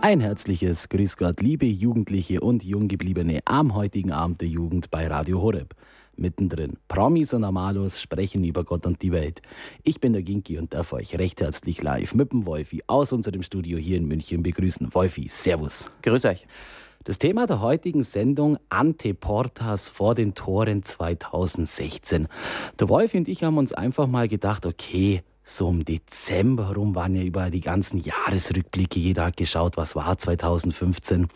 Ein herzliches Grüß Gott, liebe Jugendliche und Junggebliebene am heutigen Abend der Jugend bei Radio Horeb. Mittendrin. Promis und Amalos sprechen über Gott und die Welt. Ich bin der Ginki und darf euch recht herzlich live mit dem Wolfi aus unserem Studio hier in München begrüßen. Wolfi, Servus. Grüß euch. Das Thema der heutigen Sendung Ante Portas vor den Toren 2016. Der Wolfi und ich haben uns einfach mal gedacht, okay, so im Dezember herum waren ja über die ganzen Jahresrückblicke. Jeder hat geschaut, was war 2015.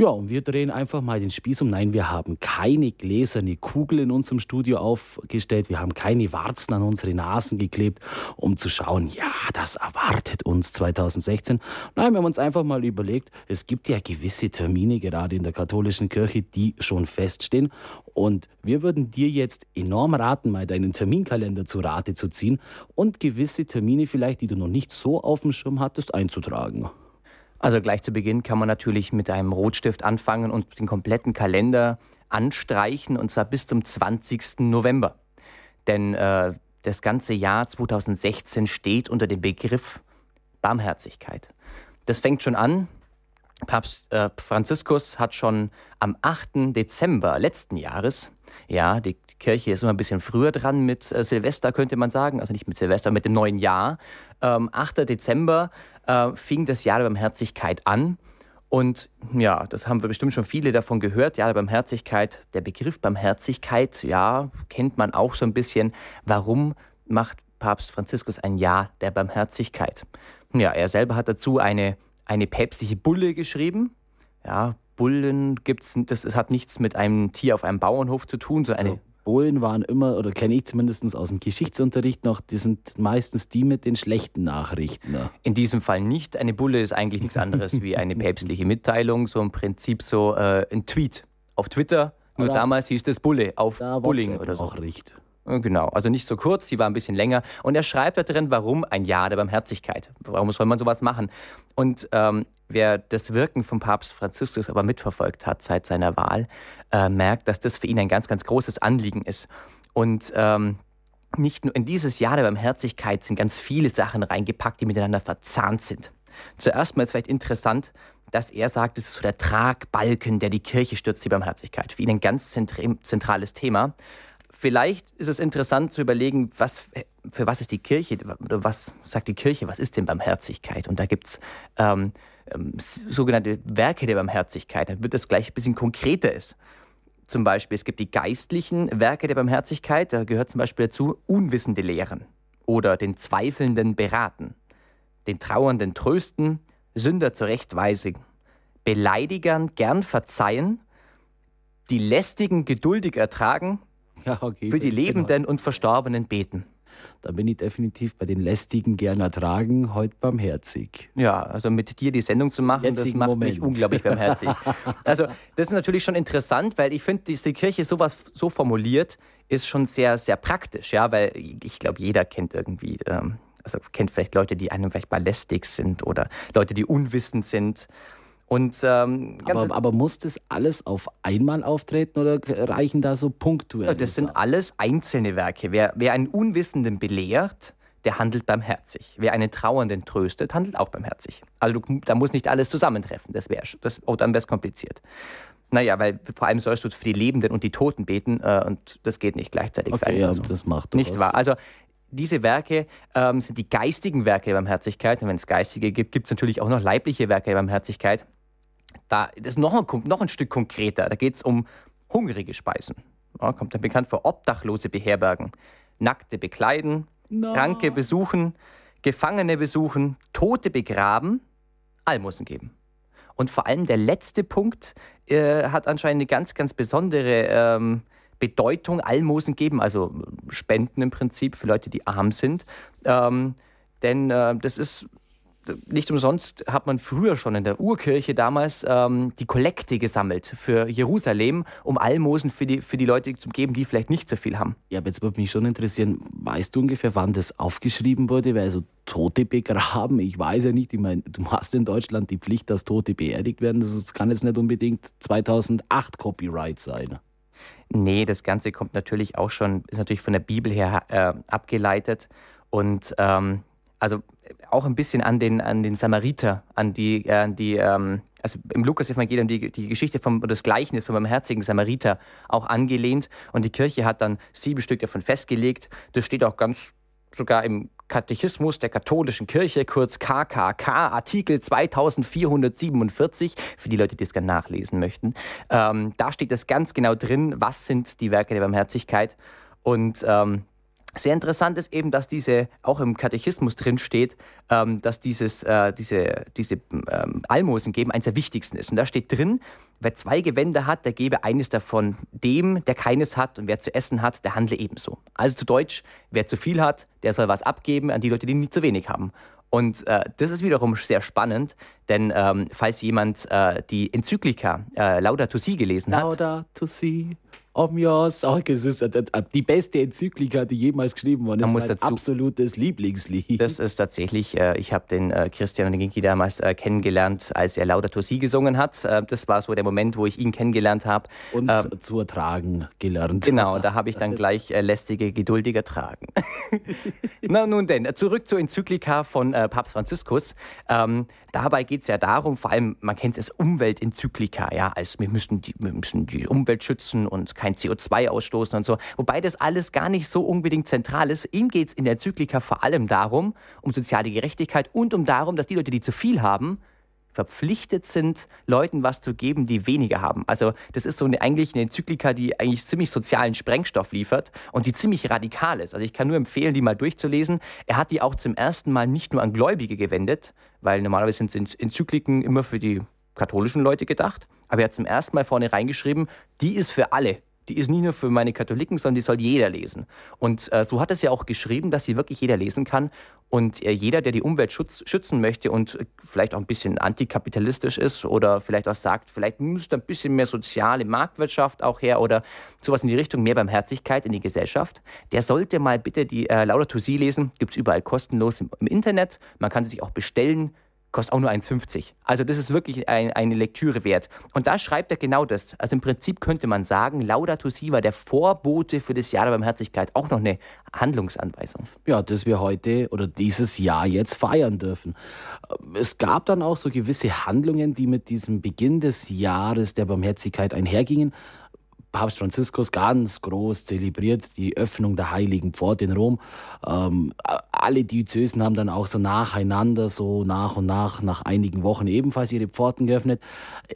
Ja, und wir drehen einfach mal den Spieß um. Nein, wir haben keine gläserne Kugel in unserem Studio aufgestellt. Wir haben keine Warzen an unsere Nasen geklebt, um zu schauen, ja, das erwartet uns 2016. Nein, wir haben uns einfach mal überlegt, es gibt ja gewisse Termine gerade in der katholischen Kirche, die schon feststehen. Und wir würden dir jetzt enorm raten, mal deinen Terminkalender zu Rate zu ziehen und gewisse Termine vielleicht, die du noch nicht so auf dem Schirm hattest, einzutragen. Also gleich zu Beginn kann man natürlich mit einem Rotstift anfangen und den kompletten Kalender anstreichen, und zwar bis zum 20. November. Denn äh, das ganze Jahr 2016 steht unter dem Begriff Barmherzigkeit. Das fängt schon an. Papst äh, Franziskus hat schon am 8. Dezember letzten Jahres, ja, die Kirche ist immer ein bisschen früher dran mit äh, Silvester, könnte man sagen, also nicht mit Silvester, mit dem neuen Jahr. Ähm, 8. Dezember äh, fing das Jahr der Barmherzigkeit an. Und ja, das haben wir bestimmt schon viele davon gehört. Ja, Barmherzigkeit, der Begriff Barmherzigkeit, ja, kennt man auch so ein bisschen. Warum macht Papst Franziskus ein Jahr der Barmherzigkeit? Ja, er selber hat dazu eine, eine päpstliche Bulle geschrieben. Ja, Bullen gibt's, das, das hat nichts mit einem Tier auf einem Bauernhof zu tun, sondern eine Bullen waren immer, oder kenne ich zumindest aus dem Geschichtsunterricht noch, die sind meistens die mit den schlechten Nachrichten. Ne? In diesem Fall nicht. Eine Bulle ist eigentlich nichts anderes wie eine päpstliche Mitteilung, so im Prinzip so äh, ein Tweet auf Twitter. Nur oder damals hieß das Bulle auf Bulling oder so. Auch recht. Genau, also nicht so kurz, sie war ein bisschen länger. Und er schreibt da drin, warum ein Jahr der Barmherzigkeit. Warum soll man sowas machen? Und ähm, wer das Wirken von Papst Franziskus aber mitverfolgt hat seit seiner Wahl, äh, merkt, dass das für ihn ein ganz, ganz großes Anliegen ist. Und ähm, nicht nur in dieses Jahr der Barmherzigkeit sind ganz viele Sachen reingepackt, die miteinander verzahnt sind. Zuerst mal ist vielleicht interessant, dass er sagt, es ist so der Tragbalken, der die Kirche stürzt, die Barmherzigkeit. Für ihn ein ganz zentrales Thema. Vielleicht ist es interessant zu überlegen, was, für was ist die Kirche, oder was sagt die Kirche, was ist denn Barmherzigkeit? Und da gibt es ähm, ähm, sogenannte Werke der Barmherzigkeit, wird das gleich ein bisschen konkreter ist. Zum Beispiel, es gibt die geistlichen Werke der Barmherzigkeit, da gehört zum Beispiel dazu Unwissende lehren oder den Zweifelnden beraten, den Trauernden trösten, Sünder zurechtweisen, Beleidigern gern verzeihen, die Lästigen geduldig ertragen, ja, okay, für die genau. Lebenden und Verstorbenen beten. Da bin ich definitiv bei den lästigen gern ertragen, heute barmherzig. Ja, also mit dir die Sendung zu machen, Jetzigen das macht Moment. mich unglaublich barmherzig. also das ist natürlich schon interessant, weil ich finde, diese Kirche sowas so formuliert, ist schon sehr, sehr praktisch, ja, weil ich glaube, jeder kennt irgendwie, ähm, also kennt vielleicht Leute, die einem vielleicht mal lästig sind oder Leute, die unwissend sind. Und, ähm, aber, aber, muss das alles auf einmal auftreten oder reichen da so punktuell? Das sind alles einzelne Werke. Wer, wer einen Unwissenden belehrt, der handelt barmherzig. Wer einen Trauernden tröstet, handelt auch barmherzig. Also du, da muss nicht alles zusammentreffen. Das wäre das, oh, dann wäre es kompliziert. Naja, weil vor allem sollst du für die Lebenden und die Toten beten äh, und das geht nicht gleichzeitig. Okay, ja, also. das macht Nicht wahr? Also diese Werke ähm, sind die geistigen Werke der Barmherzigkeit. Und wenn es geistige gibt, gibt es natürlich auch noch leibliche Werke der Barmherzigkeit. Da ist noch ein, noch ein Stück konkreter. Da geht es um hungrige Speisen. Ja, kommt dann bekannt vor Obdachlose beherbergen, Nackte bekleiden, no. Kranke besuchen, Gefangene besuchen, Tote begraben, Almosen geben. Und vor allem der letzte Punkt äh, hat anscheinend eine ganz, ganz besondere ähm, Bedeutung. Almosen geben, also Spenden im Prinzip für Leute, die arm sind. Ähm, denn äh, das ist nicht umsonst hat man früher schon in der Urkirche damals ähm, die Kollekte gesammelt für Jerusalem, um Almosen für die, für die Leute zu geben, die vielleicht nicht so viel haben. Ja, aber jetzt würde mich schon interessieren, weißt du ungefähr, wann das aufgeschrieben wurde? Weil also Tote begraben, ich weiß ja nicht, ich meine, du hast in Deutschland die Pflicht, dass Tote beerdigt werden. Das kann jetzt nicht unbedingt 2008 Copyright sein. Nee, das Ganze kommt natürlich auch schon, ist natürlich von der Bibel her äh, abgeleitet. Und ähm, also auch ein bisschen an den, an den Samariter, an die, äh, die ähm, also im Lukas-Evangelium die, die Geschichte vom, das Gleichnis vom barmherzigen Samariter auch angelehnt. Und die Kirche hat dann sieben Stück davon festgelegt. Das steht auch ganz sogar im Katechismus der katholischen Kirche, kurz KKK, Artikel 2447, für die Leute, die es gerne nachlesen möchten. Ähm, da steht es ganz genau drin, was sind die Werke der Barmherzigkeit. Und ähm, sehr interessant ist eben, dass diese auch im Katechismus drin steht, ähm, dass dieses, äh, diese, diese ähm, Almosen geben eines der wichtigsten ist. Und da steht drin, wer zwei Gewänder hat, der gebe eines davon dem, der keines hat. Und wer zu essen hat, der handle ebenso. Also zu Deutsch, wer zu viel hat, der soll was abgeben an die Leute, die nicht zu wenig haben. Und äh, das ist wiederum sehr spannend, denn ähm, falls jemand äh, die Enzyklika äh, Laudato Si gelesen hat. Laudato Si om yours. Oh, es ist die beste Enzyklika, die jemals geschrieben worden ist. Das ist mein absolutes Lieblingslied. Das ist tatsächlich, äh, ich habe den äh, Christian Ginki damals äh, kennengelernt, als er Laudato Si gesungen hat. Äh, das war so der Moment, wo ich ihn kennengelernt habe. Und ähm, zu ertragen gelernt. Genau, da habe ich dann gleich äh, lästige, geduldig ertragen. Na nun denn, zurück zur Enzyklika von äh, Papst Franziskus. Ähm, dabei geht es ja darum, vor allem, man kennt es als Umweltenzyklika, ja, als wir müssen, die, wir müssen die Umwelt schützen und kein CO2 ausstoßen und so. Wobei das alles gar nicht so unbedingt zentral ist. Ihm geht es in der Zyklika vor allem darum, um soziale Gerechtigkeit und um darum, dass die Leute, die zu viel haben, verpflichtet sind, Leuten was zu geben, die weniger haben. Also das ist so eine, eigentlich eine Enzyklika, die eigentlich ziemlich sozialen Sprengstoff liefert und die ziemlich radikal ist. Also ich kann nur empfehlen, die mal durchzulesen. Er hat die auch zum ersten Mal nicht nur an Gläubige gewendet, weil normalerweise sind Enzykliken immer für die katholischen Leute gedacht. Aber er hat zum ersten Mal vorne reingeschrieben, die ist für alle die ist nicht nur für meine Katholiken, sondern die soll jeder lesen. Und äh, so hat es ja auch geschrieben, dass sie wirklich jeder lesen kann. Und äh, jeder, der die Umwelt schutz, schützen möchte und äh, vielleicht auch ein bisschen antikapitalistisch ist oder vielleicht auch sagt, vielleicht müsste ein bisschen mehr soziale Marktwirtschaft auch her oder sowas in die Richtung, mehr Barmherzigkeit in die Gesellschaft, der sollte mal bitte die äh, Laudato Si lesen. Gibt es überall kostenlos im, im Internet. Man kann sie sich auch bestellen kostet auch nur 1,50. Also das ist wirklich ein, eine Lektüre wert. Und da schreibt er genau das. Also im Prinzip könnte man sagen, Laudato Si war der Vorbote für das Jahr der Barmherzigkeit, auch noch eine Handlungsanweisung. Ja, dass wir heute oder dieses Jahr jetzt feiern dürfen. Es gab dann auch so gewisse Handlungen, die mit diesem Beginn des Jahres der Barmherzigkeit einhergingen. Papst Franziskus ganz groß zelebriert die Öffnung der Heiligen Pforte in Rom. Ähm, alle Diözesen haben dann auch so nacheinander, so nach und nach, nach einigen Wochen ebenfalls ihre Pforten geöffnet.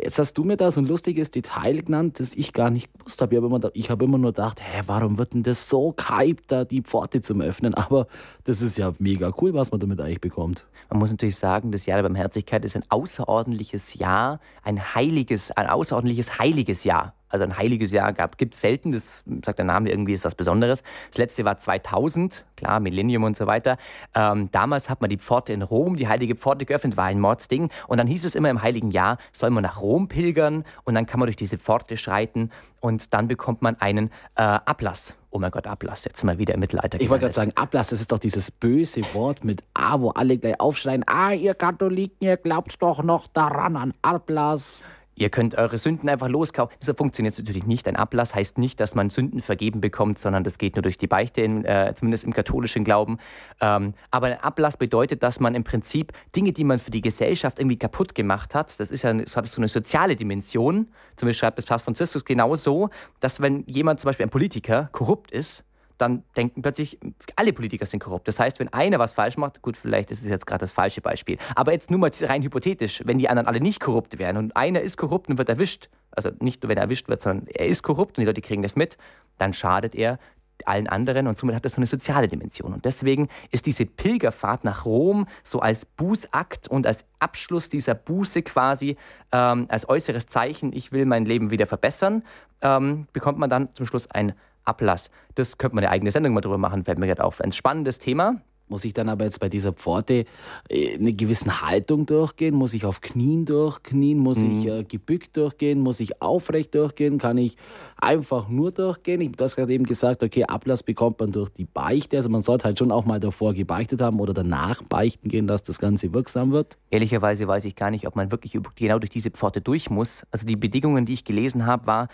Jetzt hast du mir da so ein lustiges Detail genannt, das ich gar nicht gewusst habe. Ich habe immer, hab immer nur gedacht, hä, warum wird denn das so gehypt, da die Pforte zum Öffnen? Aber das ist ja mega cool, was man damit eigentlich bekommt. Man muss natürlich sagen, das Jahr der Barmherzigkeit ist ein außerordentliches Jahr, ein heiliges, ein außerordentliches heiliges Jahr also ein heiliges Jahr gab, gibt es selten. Das sagt der Name irgendwie, ist was Besonderes. Das letzte war 2000, klar, Millennium und so weiter. Ähm, damals hat man die Pforte in Rom, die heilige Pforte geöffnet, war ein Mordsding. Und dann hieß es immer im heiligen Jahr, soll man nach Rom pilgern und dann kann man durch diese Pforte schreiten und dann bekommt man einen äh, Ablass. Oh mein Gott, Ablass, jetzt mal wieder im Mittelalter. Ich wollte gerade sagen, Ablass, das ist doch dieses böse Wort mit A, wo alle gleich aufschreien, ah, ihr Katholiken, ihr glaubt doch noch daran an Ablass. Ihr könnt eure Sünden einfach loskaufen. Das funktioniert natürlich nicht. Ein Ablass heißt nicht, dass man Sünden vergeben bekommt, sondern das geht nur durch die Beichte, in, äh, zumindest im katholischen Glauben. Ähm, aber ein Ablass bedeutet, dass man im Prinzip Dinge, die man für die Gesellschaft irgendwie kaputt gemacht hat, das ist ja das hat so eine soziale Dimension. Zum Beispiel schreibt das Papst Franziskus genauso, dass wenn jemand zum Beispiel ein Politiker korrupt ist, dann denken plötzlich, alle Politiker sind korrupt. Das heißt, wenn einer was falsch macht, gut, vielleicht ist es jetzt gerade das falsche Beispiel, aber jetzt nur mal rein hypothetisch, wenn die anderen alle nicht korrupt wären und einer ist korrupt und wird erwischt, also nicht nur wenn er erwischt wird, sondern er ist korrupt und die Leute kriegen das mit, dann schadet er allen anderen und somit hat das so eine soziale Dimension. Und deswegen ist diese Pilgerfahrt nach Rom so als Bußakt und als Abschluss dieser Buße quasi, ähm, als äußeres Zeichen, ich will mein Leben wieder verbessern, ähm, bekommt man dann zum Schluss ein Ablass. Das könnte man eine eigene Sendung mal drüber machen, fällt mir gerade auf. Ein spannendes Thema. Muss ich dann aber jetzt bei dieser Pforte äh, eine gewisse Haltung durchgehen? Muss ich auf Knien durchknien? Muss mhm. ich äh, gebückt durchgehen? Muss ich aufrecht durchgehen? Kann ich einfach nur durchgehen? Ich habe das gerade eben gesagt, okay, Ablass bekommt man durch die Beichte. Also man sollte halt schon auch mal davor gebeichtet haben oder danach beichten gehen, dass das Ganze wirksam wird. Ehrlicherweise weiß ich gar nicht, ob man wirklich genau durch diese Pforte durch muss. Also die Bedingungen, die ich gelesen habe, war,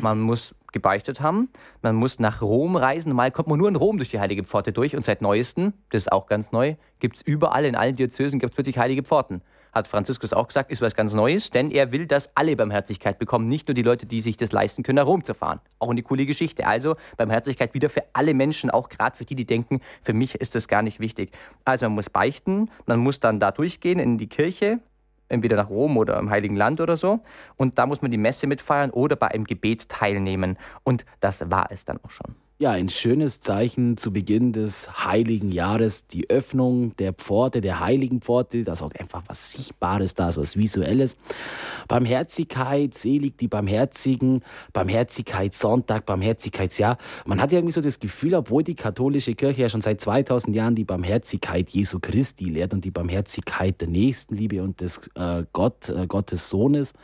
man muss gebeichtet haben. Man muss nach Rom reisen. Normal kommt man nur in Rom durch die Heilige Pforte durch. Und seit neuestem, das ist auch ganz neu, gibt es überall, in allen Diözesen gibt es plötzlich Heilige Pforten. Hat Franziskus auch gesagt, ist was ganz Neues, denn er will, dass alle Barmherzigkeit bekommen, nicht nur die Leute, die sich das leisten können, nach Rom zu fahren. Auch eine coole Geschichte. Also Barmherzigkeit wieder für alle Menschen, auch gerade für die, die denken, für mich ist das gar nicht wichtig. Also man muss beichten, man muss dann da durchgehen in die Kirche, entweder nach Rom oder im Heiligen Land oder so. Und da muss man die Messe mitfeiern oder bei einem Gebet teilnehmen. Und das war es dann auch schon. Ja, ein schönes Zeichen zu Beginn des heiligen Jahres, die Öffnung der Pforte, der heiligen Pforte, das auch einfach was Sichtbares da ist, was Visuelles. Barmherzigkeit, selig die Barmherzigen, Barmherzigkeitssonntag, Barmherzigkeitsjahr. Man hat ja irgendwie so das Gefühl, obwohl die katholische Kirche ja schon seit 2000 Jahren die Barmherzigkeit Jesu Christi lehrt und die Barmherzigkeit der Nächstenliebe und des äh, Gott, äh, Gottes Sohnes,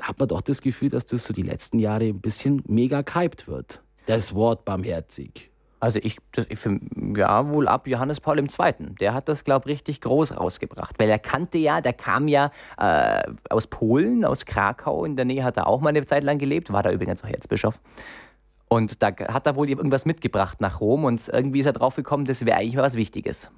hat man doch das Gefühl, dass das so die letzten Jahre ein bisschen mega gehypt wird das Wort barmherzig? Also ich, für, ja, wohl ab Johannes Paul II. Der hat das, glaube ich, richtig groß rausgebracht. Weil er kannte ja, der kam ja äh, aus Polen, aus Krakau. In der Nähe hat er auch mal eine Zeit lang gelebt. War da übrigens auch Erzbischof. Und da hat er wohl irgendwas mitgebracht nach Rom. Und irgendwie ist er drauf gekommen, das wäre eigentlich was Wichtiges.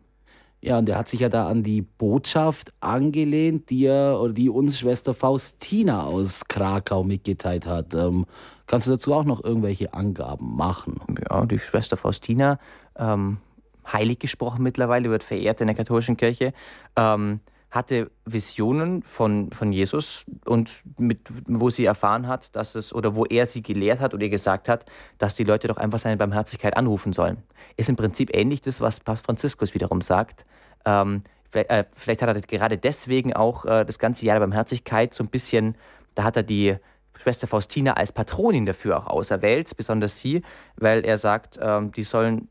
Ja, und er hat sich ja da an die Botschaft angelehnt, die er oder die uns Schwester Faustina aus Krakau mitgeteilt hat. Ähm, kannst du dazu auch noch irgendwelche Angaben machen? Ja, die Schwester Faustina, ähm, heilig gesprochen mittlerweile, wird verehrt in der katholischen Kirche. Ähm, hatte Visionen von, von Jesus und mit, wo sie erfahren hat, dass es, oder wo er sie gelehrt hat oder ihr gesagt hat, dass die Leute doch einfach seine Barmherzigkeit anrufen sollen. Ist im Prinzip ähnlich das, was Papst Franziskus wiederum sagt. Ähm, vielleicht, äh, vielleicht, hat er gerade deswegen auch äh, das ganze Jahr der Barmherzigkeit so ein bisschen, da hat er die Schwester Faustina als Patronin dafür auch auserwählt, besonders sie, weil er sagt, ähm, die sollen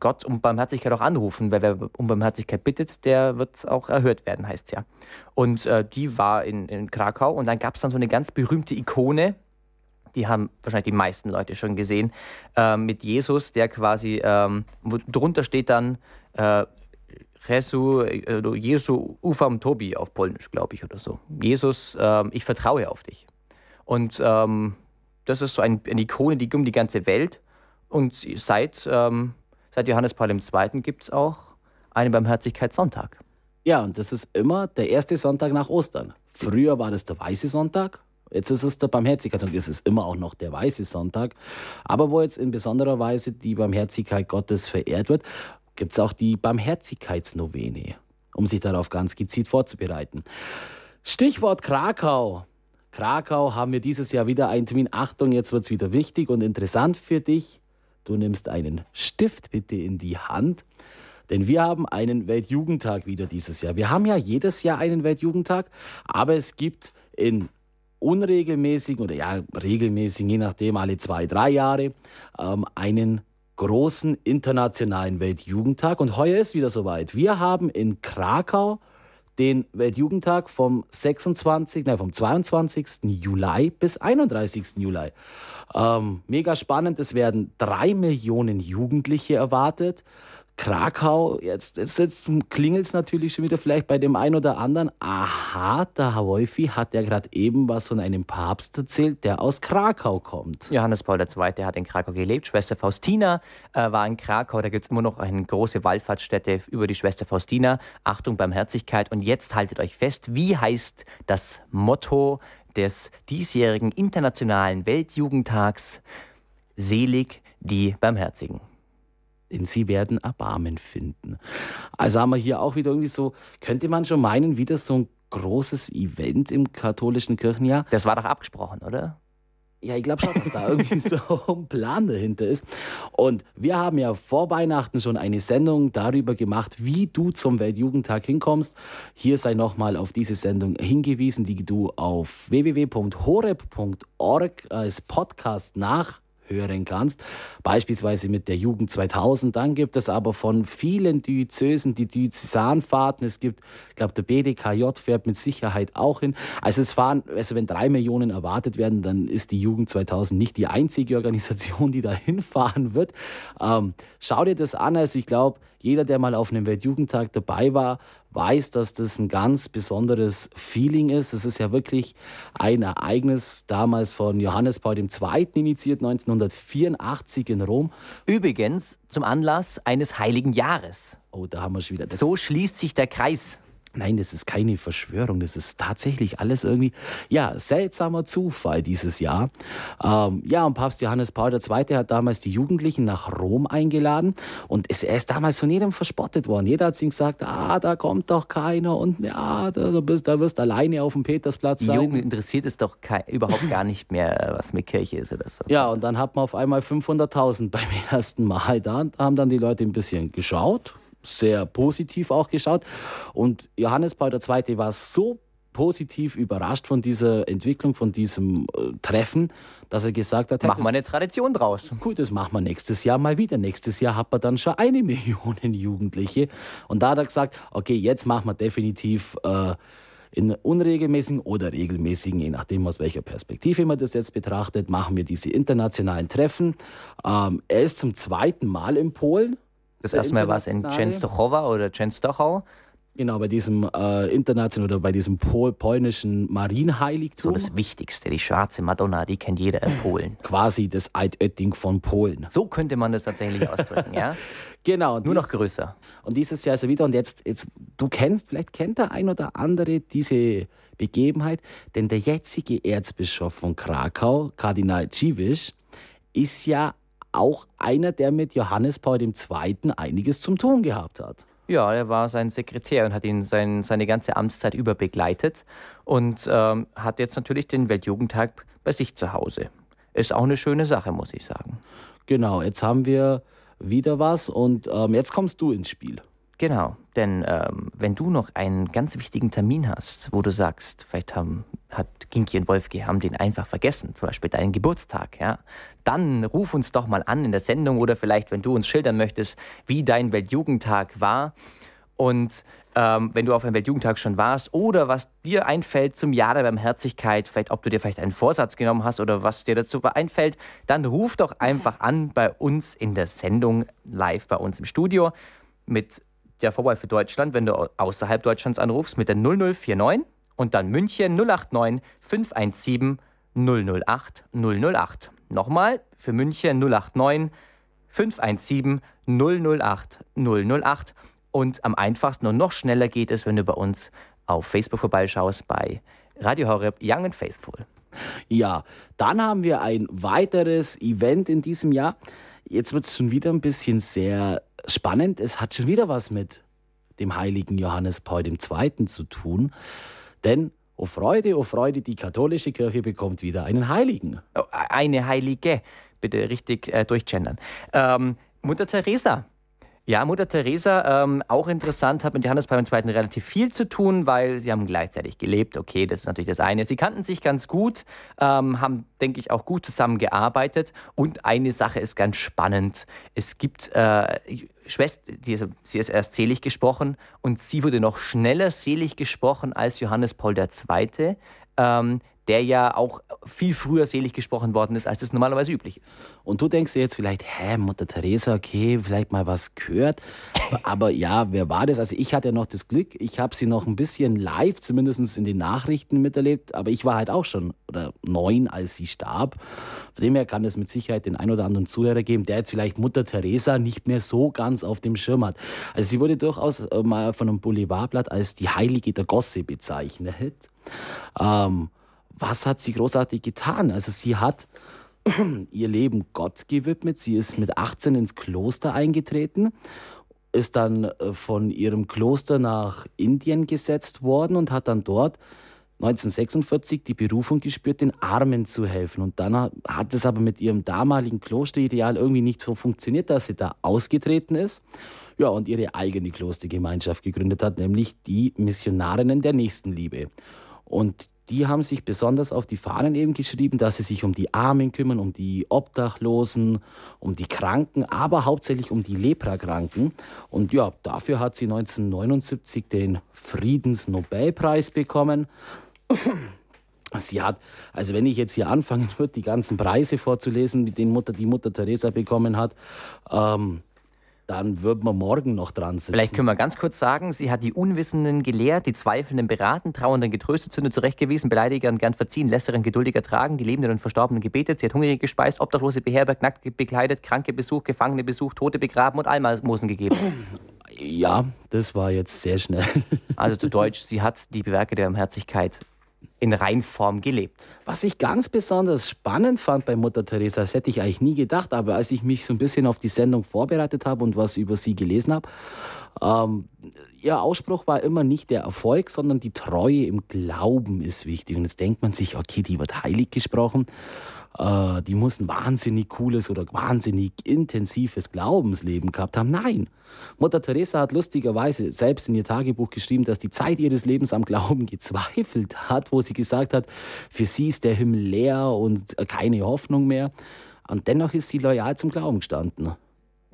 Gott um Barmherzigkeit auch anrufen, weil wer um Barmherzigkeit bittet, der wird auch erhört werden, heißt es ja. Und äh, die war in, in Krakau und dann gab es dann so eine ganz berühmte Ikone, die haben wahrscheinlich die meisten Leute schon gesehen, äh, mit Jesus, der quasi, ähm, drunter steht dann äh, Jesu, äh, Jesu ufam Tobi auf Polnisch, glaube ich, oder so. Jesus, ähm, ich vertraue auf dich. Und ähm, das ist so ein, eine Ikone, die um die ganze Welt. Und seit ähm, Seit Johannes Paul II. gibt es auch einen Barmherzigkeitssonntag. Ja, und das ist immer der erste Sonntag nach Ostern. Früher war das der Weiße Sonntag, jetzt ist es der Barmherzigkeitssonntag. Es ist immer auch noch der Weiße Sonntag. Aber wo jetzt in besonderer Weise die Barmherzigkeit Gottes verehrt wird, gibt es auch die Barmherzigkeitsnovene, um sich darauf ganz gezielt vorzubereiten. Stichwort Krakau. Krakau haben wir dieses Jahr wieder einen Termin. Achtung, jetzt wird es wieder wichtig und interessant für dich. Du nimmst einen Stift bitte in die Hand, denn wir haben einen Weltjugendtag wieder dieses Jahr. Wir haben ja jedes Jahr einen Weltjugendtag, aber es gibt in unregelmäßigen oder ja regelmäßigen, je nachdem alle zwei, drei Jahre, ähm, einen großen internationalen Weltjugendtag. Und heuer ist wieder soweit. Wir haben in Krakau den Weltjugendtag vom 26, nein, vom 22. Juli bis 31. Juli. Ähm, mega spannend, es werden drei Millionen Jugendliche erwartet. Krakau, jetzt, jetzt, jetzt klingelt es natürlich schon wieder vielleicht bei dem einen oder anderen. Aha, der Wolfi hat ja gerade eben was von einem Papst erzählt, der aus Krakau kommt. Johannes Paul II. hat in Krakau gelebt. Schwester Faustina äh, war in Krakau. Da gibt es immer noch eine große Wallfahrtsstätte über die Schwester Faustina. Achtung, Barmherzigkeit. Und jetzt haltet euch fest, wie heißt das Motto des diesjährigen Internationalen Weltjugendtags? Selig die Barmherzigen denn sie werden Erbarmen finden. Also haben wir hier auch wieder irgendwie so, könnte man schon meinen, wieder so ein großes Event im katholischen Kirchenjahr. Das war doch abgesprochen, oder? Ja, ich glaube schon, dass da irgendwie so ein Plan dahinter ist. Und wir haben ja vor Weihnachten schon eine Sendung darüber gemacht, wie du zum Weltjugendtag hinkommst. Hier sei nochmal auf diese Sendung hingewiesen, die du auf www.horeb.org als Podcast nach hören kannst. Beispielsweise mit der Jugend 2000. Dann gibt es aber von vielen Diözesen die Diözesanfahrten. Es gibt, ich glaube, der BDKJ fährt mit Sicherheit auch hin. Also es fahren, also wenn drei Millionen erwartet werden, dann ist die Jugend 2000 nicht die einzige Organisation, die da hinfahren wird. Ähm, schau dir das an. Also ich glaube, jeder, der mal auf einem Weltjugendtag dabei war, weiß, dass das ein ganz besonderes Feeling ist. Es ist ja wirklich ein Ereignis, damals von Johannes Paul II. initiiert, 1984 in Rom. Übrigens zum Anlass eines heiligen Jahres. Oh, da haben wir schon wieder. Das so schließt sich der Kreis. Nein, das ist keine Verschwörung, das ist tatsächlich alles irgendwie, ja, seltsamer Zufall dieses Jahr. Ähm, ja, und Papst Johannes Paul II. hat damals die Jugendlichen nach Rom eingeladen und es, er ist damals von jedem verspottet worden. Jeder hat ihm gesagt, ah, da kommt doch keiner und ja, da, bist, da wirst du alleine auf dem Petersplatz sein. Die Jugend interessiert es doch überhaupt gar nicht mehr, was mit Kirche ist oder so. Ja, und dann hat man auf einmal 500.000 beim ersten Mal da, da haben dann die Leute ein bisschen geschaut sehr positiv auch geschaut. Und Johannes Paul II. war so positiv überrascht von dieser Entwicklung, von diesem äh, Treffen, dass er gesagt hat, machen wir eine Tradition draus. Gut, das machen wir nächstes Jahr mal wieder. Nächstes Jahr hat man dann schon eine Million Jugendliche. Und da hat er gesagt, okay, jetzt machen wir definitiv äh, in unregelmäßigen oder regelmäßigen, je nachdem aus welcher Perspektive man das jetzt betrachtet, machen wir diese internationalen Treffen. Ähm, er ist zum zweiten Mal in Polen. Das erste Mal war es in Częstochowa oder Częstochow. Genau, bei diesem äh, internationalen oder bei diesem Pol polnischen Marienheiligtum. So das Wichtigste, die schwarze Madonna, die kennt jeder in Polen. Quasi das Altötting von Polen. So könnte man das tatsächlich ausdrücken, ja? Genau. Nur dies, noch größer. Und dieses Jahr ist er wieder. Und jetzt, jetzt, du kennst, vielleicht kennt der ein oder andere diese Begebenheit, denn der jetzige Erzbischof von Krakau, Kardinal Dziwisz, ist ja auch einer, der mit Johannes Paul II. einiges zum tun gehabt hat. Ja, er war sein Sekretär und hat ihn sein, seine ganze Amtszeit über begleitet und ähm, hat jetzt natürlich den Weltjugendtag bei sich zu Hause. Ist auch eine schöne Sache, muss ich sagen. Genau, jetzt haben wir wieder was und ähm, jetzt kommst du ins Spiel. Genau, denn ähm, wenn du noch einen ganz wichtigen Termin hast, wo du sagst, vielleicht haben, hat Kinki und Wolfge haben den einfach vergessen, zum Beispiel deinen Geburtstag, ja, dann ruf uns doch mal an in der Sendung oder vielleicht, wenn du uns schildern möchtest, wie dein Weltjugendtag war. Und ähm, wenn du auf einem Weltjugendtag schon warst oder was dir einfällt zum Jahr der Barmherzigkeit, vielleicht ob du dir vielleicht einen Vorsatz genommen hast oder was dir dazu einfällt, dann ruf doch einfach an bei uns in der Sendung live bei uns im Studio mit der Vorwahl für Deutschland, wenn du außerhalb Deutschlands anrufst, mit der 0049 und dann München 089 517 008 008. Nochmal für München 089 517 008 008. Und am einfachsten und noch schneller geht es, wenn du bei uns auf Facebook vorbeischaust bei Radio Horeb Young and Faithful. Ja, dann haben wir ein weiteres Event in diesem Jahr. Jetzt wird es schon wieder ein bisschen sehr spannend. Es hat schon wieder was mit dem heiligen Johannes Paul II. zu tun. Denn, oh Freude, oh Freude, die katholische Kirche bekommt wieder einen Heiligen. Oh, eine Heilige. Bitte richtig äh, durchgendern. Ähm, Mutter Teresa ja, Mutter Teresa, ähm, auch interessant, hat mit Johannes Paul II. relativ viel zu tun, weil sie haben gleichzeitig gelebt. Okay, das ist natürlich das eine. Sie kannten sich ganz gut, ähm, haben, denke ich, auch gut zusammengearbeitet. Und eine Sache ist ganz spannend. Es gibt äh, Schwester, sie ist erst selig gesprochen und sie wurde noch schneller selig gesprochen als Johannes Paul II. Ähm, der ja auch viel früher selig gesprochen worden ist, als es normalerweise üblich ist. Und du denkst dir jetzt vielleicht, hä, Mutter Teresa, okay, vielleicht mal was gehört. Aber ja, wer war das? Also ich hatte noch das Glück, ich habe sie noch ein bisschen live, zumindest in den Nachrichten miterlebt, aber ich war halt auch schon oder neun, als sie starb. Von dem her kann es mit Sicherheit den ein oder anderen Zuhörer geben, der jetzt vielleicht Mutter Teresa nicht mehr so ganz auf dem Schirm hat. Also sie wurde durchaus äh, mal von einem Boulevardblatt als die Heilige der Gosse bezeichnet. Ähm, was hat sie großartig getan? Also sie hat ihr Leben Gott gewidmet. Sie ist mit 18 ins Kloster eingetreten, ist dann äh, von ihrem Kloster nach Indien gesetzt worden und hat dann dort 1946 die Berufung gespürt, den Armen zu helfen. Und dann hat es aber mit ihrem damaligen Klosterideal irgendwie nicht so funktioniert, dass sie da ausgetreten ist. Ja, und ihre eigene Klostergemeinschaft gegründet hat, nämlich die Missionarinnen der Nächstenliebe. Und die haben sich besonders auf die Fahnen eben geschrieben, dass sie sich um die Armen kümmern, um die Obdachlosen, um die Kranken, aber hauptsächlich um die Leprakranken. Und ja, dafür hat sie 1979 den Friedensnobelpreis bekommen. Sie hat, also wenn ich jetzt hier anfangen würde, die ganzen Preise vorzulesen, die Mutter, die Mutter Teresa bekommen hat, ähm, dann wird man morgen noch dran sitzen. Vielleicht können wir ganz kurz sagen, sie hat die Unwissenden gelehrt, die Zweifelnden beraten, Trauernden getröstet, Sünde zurechtgewiesen, Beleidigern gern verziehen, Lässeren geduldig ertragen, die Lebenden und Verstorbenen gebetet, sie hat Hungrige gespeist, Obdachlose beherbergt, nackt bekleidet, Kranke besucht, Gefangene besucht, Tote begraben und Almosen gegeben. Ja, das war jetzt sehr schnell. Also zu Deutsch, sie hat die Werke der Barmherzigkeit in Reinform gelebt. Was ich ganz besonders spannend fand bei Mutter Teresa, das hätte ich eigentlich nie gedacht, aber als ich mich so ein bisschen auf die Sendung vorbereitet habe und was über sie gelesen habe, ähm, ihr Ausspruch war immer nicht der Erfolg, sondern die Treue im Glauben ist wichtig. Und jetzt denkt man sich, okay, die wird heilig gesprochen äh, die muss ein wahnsinnig cooles oder wahnsinnig intensives Glaubensleben gehabt haben. Nein. Mutter Teresa hat lustigerweise selbst in ihr Tagebuch geschrieben, dass die Zeit ihres Lebens am Glauben gezweifelt hat, wo sie gesagt hat, für sie ist der Himmel leer und keine Hoffnung mehr. Und dennoch ist sie loyal zum Glauben gestanden.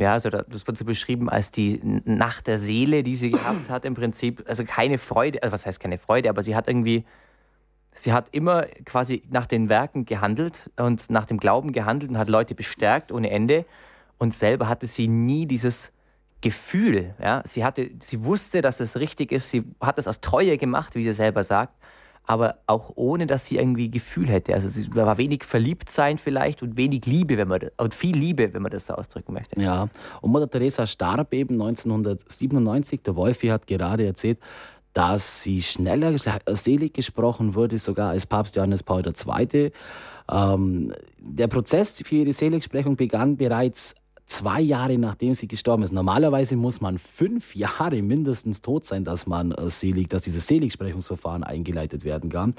Ja, also das wird so beschrieben als die Nacht der Seele, die sie gehabt hat im Prinzip. Also keine Freude, also was heißt keine Freude, aber sie hat irgendwie Sie hat immer quasi nach den Werken gehandelt und nach dem Glauben gehandelt und hat Leute bestärkt ohne Ende. Und selber hatte sie nie dieses Gefühl. Ja? Sie, hatte, sie wusste, dass das richtig ist. Sie hat das aus Treue gemacht, wie sie selber sagt. Aber auch ohne, dass sie irgendwie Gefühl hätte. Also es war wenig Verliebtsein vielleicht und wenig Liebe, wenn man und viel Liebe, wenn man das so ausdrücken möchte. Ja, und Mutter Teresa starb eben 1997. Der Wolfi hat gerade erzählt, dass sie schneller selig gesprochen wurde, sogar als Papst Johannes Paul II. Ähm, der Prozess für ihre Seligsprechung begann bereits zwei Jahre nachdem sie gestorben ist. Normalerweise muss man fünf Jahre mindestens tot sein, dass man äh, selig, dass dieses Seligsprechungsverfahren eingeleitet werden kann.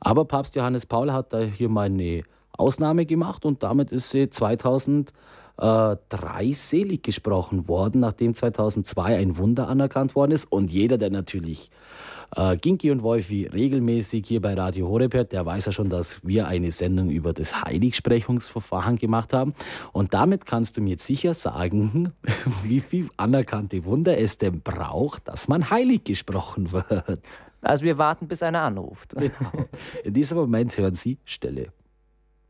Aber Papst Johannes Paul hat da hier mal eine Ausnahme gemacht und damit ist sie 2000 äh, drei selig gesprochen worden, nachdem 2002 ein Wunder anerkannt worden ist. Und jeder, der natürlich äh, Ginki und Wolfi regelmäßig hier bei Radio Horeb hört, der weiß ja schon, dass wir eine Sendung über das Heiligsprechungsverfahren gemacht haben. Und damit kannst du mir jetzt sicher sagen, wie viel anerkannte Wunder es denn braucht, dass man heilig gesprochen wird. Also wir warten, bis einer anruft. Genau. In diesem Moment hören Sie Stille.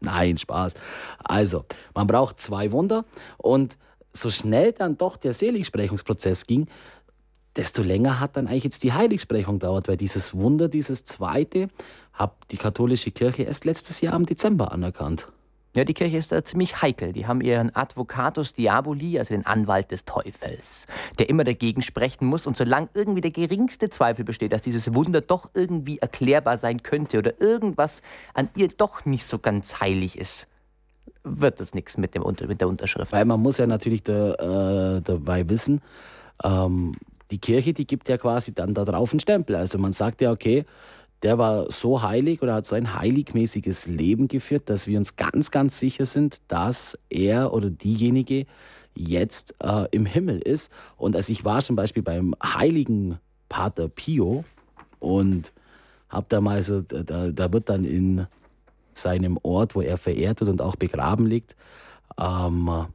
Nein, Spaß. Also, man braucht zwei Wunder und so schnell dann doch der Seligsprechungsprozess ging, desto länger hat dann eigentlich jetzt die Heiligsprechung dauert, weil dieses Wunder, dieses zweite, hat die katholische Kirche erst letztes Jahr im Dezember anerkannt. Ja, die Kirche ist da ziemlich heikel. Die haben ihren Advocatus Diaboli, also den Anwalt des Teufels, der immer dagegen sprechen muss. Und solange irgendwie der geringste Zweifel besteht, dass dieses Wunder doch irgendwie erklärbar sein könnte oder irgendwas an ihr doch nicht so ganz heilig ist, wird das nichts mit, mit der Unterschrift. Weil man muss ja natürlich da, äh, dabei wissen, ähm, die Kirche, die gibt ja quasi dann da drauf einen Stempel. Also man sagt ja, okay, der war so heilig oder hat so ein heiligmäßiges Leben geführt, dass wir uns ganz, ganz sicher sind, dass er oder diejenige jetzt äh, im Himmel ist. Und als ich war zum Beispiel beim heiligen Pater Pio und habe da mal so, da, da wird dann in seinem Ort, wo er verehrt wird und auch begraben liegt, ähm,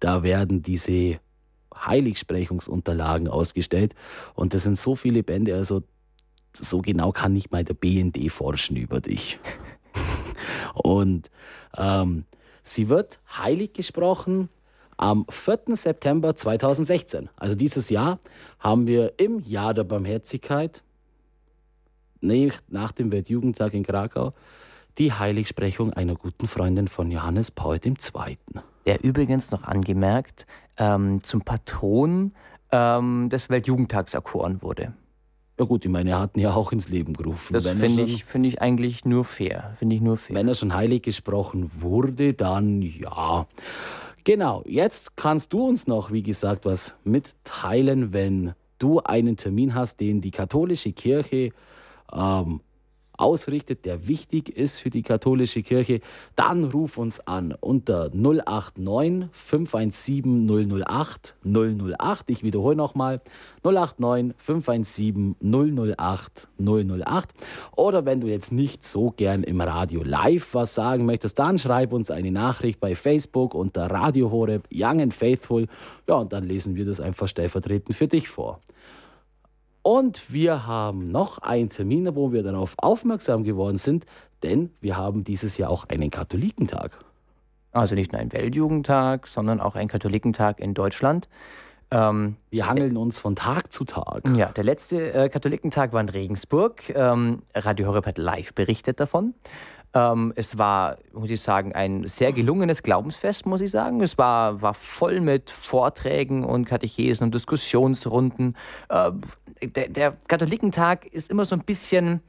da werden diese Heiligsprechungsunterlagen ausgestellt. Und das sind so viele Bände, also so genau kann nicht mal der BND forschen über dich. Und ähm, sie wird heilig gesprochen am 4. September 2016. Also dieses Jahr haben wir im Jahr der Barmherzigkeit, nach dem Weltjugendtag in Krakau, die Heiligsprechung einer guten Freundin von Johannes Paul II. Der übrigens noch angemerkt ähm, zum Patron ähm, des Weltjugendtags erkoren wurde. Ja gut, ich meine, er hat ihn ja auch ins Leben gerufen. Das finde ich, find ich eigentlich nur fair. Finde ich nur fair. Wenn er schon heilig gesprochen wurde, dann ja. Genau, jetzt kannst du uns noch, wie gesagt, was mitteilen, wenn du einen Termin hast, den die katholische Kirche ähm, ausrichtet, der wichtig ist für die katholische Kirche, dann ruf uns an unter 089 517 008 008. Ich wiederhole nochmal 089 517 008 008. Oder wenn du jetzt nicht so gern im Radio live was sagen möchtest, dann schreib uns eine Nachricht bei Facebook unter Radio Horeb Young and Faithful. Ja, und dann lesen wir das einfach stellvertretend für dich vor. Und wir haben noch einen Termin, wo wir darauf aufmerksam geworden sind, denn wir haben dieses Jahr auch einen Katholikentag. Also nicht nur ein Weltjugendtag, sondern auch ein Katholikentag in Deutschland. Ähm, wir hangeln uns von Tag zu Tag. Ja, der letzte äh, Katholikentag war in Regensburg. Ähm, Radio Horeb hat live berichtet davon. Ähm, es war, muss ich sagen, ein sehr gelungenes Glaubensfest, muss ich sagen. Es war, war voll mit Vorträgen und Katechesen und Diskussionsrunden. Äh, der, der, Katholikentag ist immer so ein bisschen,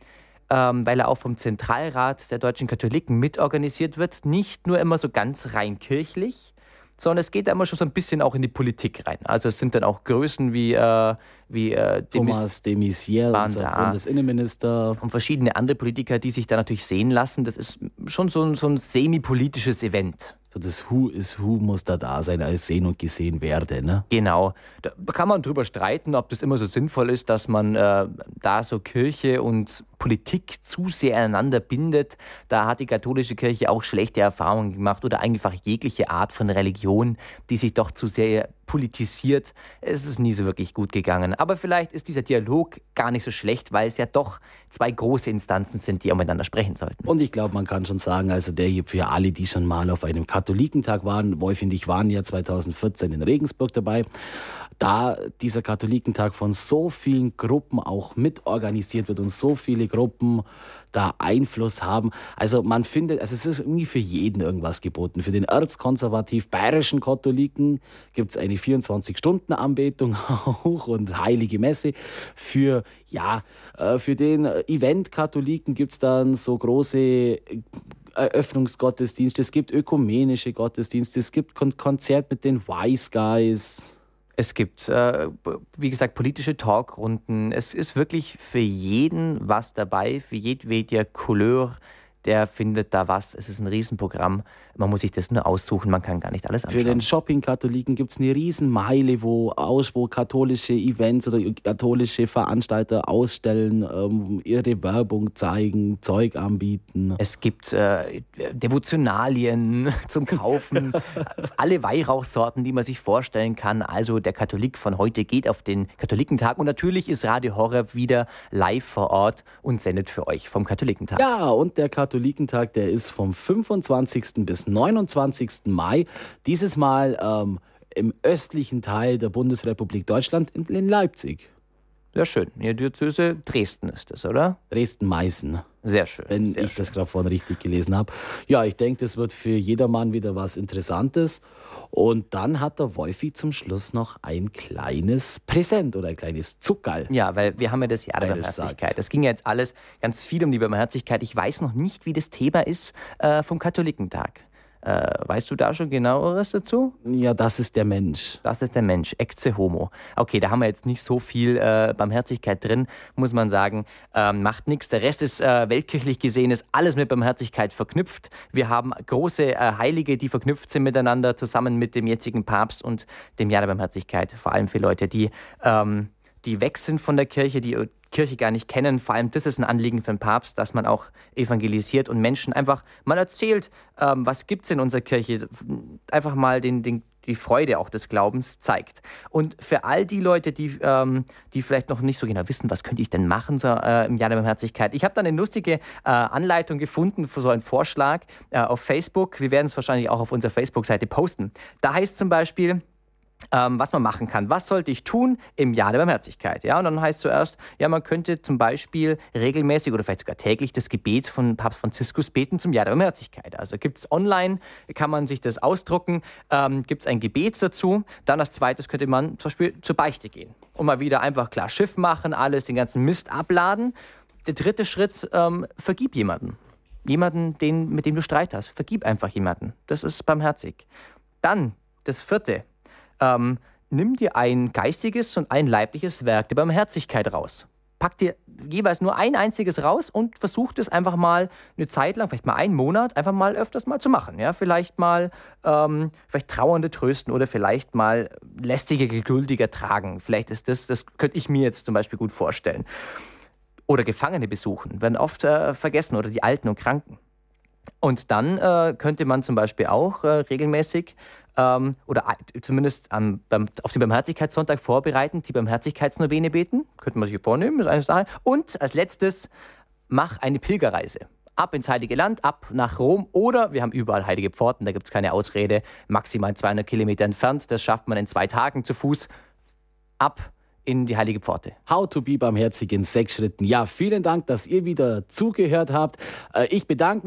ähm, weil er auch vom Zentralrat der deutschen Katholiken mitorganisiert wird, nicht nur immer so ganz rein kirchlich, sondern es geht da immer schon so ein bisschen auch in die Politik rein. Also es sind dann auch Größen wie, äh, wie äh, Thomas de Maizière, Bundesinnenminister. Und verschiedene andere Politiker, die sich da natürlich sehen lassen. Das ist schon so ein, so ein semi-politisches Event. So das Who is Who muss da da sein, als sehen und gesehen werden. Ne? Genau. Da kann man drüber streiten, ob das immer so sinnvoll ist, dass man äh, da so Kirche und Politik zu sehr aneinander bindet. Da hat die katholische Kirche auch schlechte Erfahrungen gemacht oder einfach jegliche Art von Religion, die sich doch zu sehr politisiert. Es ist nie so wirklich gut gegangen. Aber vielleicht ist dieser Dialog gar nicht so schlecht, weil es ja doch zwei große Instanzen sind, die auch miteinander sprechen sollten. Und ich glaube, man kann schon sagen, also der hier für alle, die schon mal auf einem Katholikentag waren, Wolf und ich waren ja 2014 in Regensburg dabei, da dieser Katholikentag von so vielen Gruppen auch mitorganisiert wird und so viele Gruppen da Einfluss haben. Also man findet, also es ist irgendwie für jeden irgendwas geboten. Für den erzkonservativ bayerischen Katholiken gibt es eine 24-Stunden-Anbetung auch und heilige Messe. Für, ja, äh, für den Event-Katholiken gibt es dann so große Eröffnungsgottesdienste, es gibt ökumenische Gottesdienste, es gibt Konzert mit den Wise Guys. Es gibt, äh, wie gesagt, politische Talkrunden. Es ist wirklich für jeden was dabei, für jedwede Couleur der findet da was. Es ist ein Riesenprogramm. Man muss sich das nur aussuchen, man kann gar nicht alles anschauen. Für den Shopping-Katholiken gibt es eine Riesenmeile, wo, aus, wo katholische Events oder katholische Veranstalter ausstellen, ähm, ihre Werbung zeigen, Zeug anbieten. Es gibt äh, Devotionalien zum Kaufen, alle Weihrauchsorten, die man sich vorstellen kann. Also der Katholik von heute geht auf den Katholikentag und natürlich ist Radio Horror wieder live vor Ort und sendet für euch vom Katholikentag. Ja, und der Katholik Katholikentag, der ist vom 25. bis 29. Mai. Dieses Mal ähm, im östlichen Teil der Bundesrepublik Deutschland in, in Leipzig. Sehr schön. Ihr Diözese Dresden ist es, oder? Dresden-Meißen. Sehr schön. Wenn sehr ich schön. das gerade vorhin richtig gelesen habe. Ja, ich denke, das wird für jedermann wieder was Interessantes. Und dann hat der Wolfi zum Schluss noch ein kleines Präsent oder ein kleines Zuckerl. Ja, weil wir haben ja das Jahr der Barmherzigkeit. Es ging ja jetzt alles ganz viel um die Barmherzigkeit. Ich weiß noch nicht, wie das Thema ist äh, vom Katholikentag. Äh, weißt du da schon genaueres dazu? Ja, das ist der Mensch. Das ist der Mensch, Ecce Homo. Okay, da haben wir jetzt nicht so viel äh, Barmherzigkeit drin, muss man sagen. Ähm, macht nichts. Der Rest ist äh, weltkirchlich gesehen, ist alles mit Barmherzigkeit verknüpft. Wir haben große äh, Heilige, die verknüpft sind miteinander, zusammen mit dem jetzigen Papst und dem Jahr der Barmherzigkeit. Vor allem für Leute, die, ähm, die weg sind von der Kirche, die Kirche gar nicht kennen. Vor allem das ist ein Anliegen für den Papst, dass man auch evangelisiert und Menschen einfach mal erzählt, ähm, was gibt es in unserer Kirche. Einfach mal den, den, die Freude auch des Glaubens zeigt. Und für all die Leute, die, ähm, die vielleicht noch nicht so genau wissen, was könnte ich denn machen so, äh, im Jahr der Barmherzigkeit, ich habe dann eine lustige äh, Anleitung gefunden für so einen Vorschlag äh, auf Facebook. Wir werden es wahrscheinlich auch auf unserer Facebook-Seite posten. Da heißt zum Beispiel, ähm, was man machen kann. Was sollte ich tun im Jahr der Barmherzigkeit? Ja, und dann heißt zuerst, ja, man könnte zum Beispiel regelmäßig oder vielleicht sogar täglich das Gebet von Papst Franziskus beten zum Jahr der Barmherzigkeit. Also gibt es online, kann man sich das ausdrucken, ähm, gibt es ein Gebet dazu. Dann als zweites könnte man zum Beispiel zur Beichte gehen und mal wieder einfach klar Schiff machen, alles, den ganzen Mist abladen. Der dritte Schritt, ähm, vergib jemanden. Jemanden, den, mit dem du Streit hast. Vergib einfach jemanden. Das ist barmherzig. Dann das vierte, ähm, nimm dir ein geistiges und ein leibliches Werk der Barmherzigkeit raus. Pack dir jeweils nur ein einziges raus und versuch das einfach mal eine Zeit lang, vielleicht mal einen Monat, einfach mal öfters mal zu machen. Ja? Vielleicht mal ähm, vielleicht Trauernde trösten oder vielleicht mal lästige, geduldiger tragen. Vielleicht ist das, das könnte ich mir jetzt zum Beispiel gut vorstellen. Oder Gefangene besuchen, werden oft äh, vergessen oder die Alten und Kranken. Und dann äh, könnte man zum Beispiel auch äh, regelmäßig ähm, oder zumindest am, beim, auf den Barmherzigkeitssonntag vorbereiten, die Barmherzigkeitsnovene beten. Könnte man sich vornehmen, ist eine Sache. Und als letztes, mach eine Pilgerreise. ab ins Heilige Land, ab nach Rom oder wir haben überall heilige Pforten, da gibt es keine Ausrede, maximal 200 Kilometer entfernt, das schafft man in zwei Tagen zu Fuß, ab in die heilige Pforte. How to be barmherzig in sechs Schritten. Ja, vielen Dank, dass ihr wieder zugehört habt. Äh, ich bedanke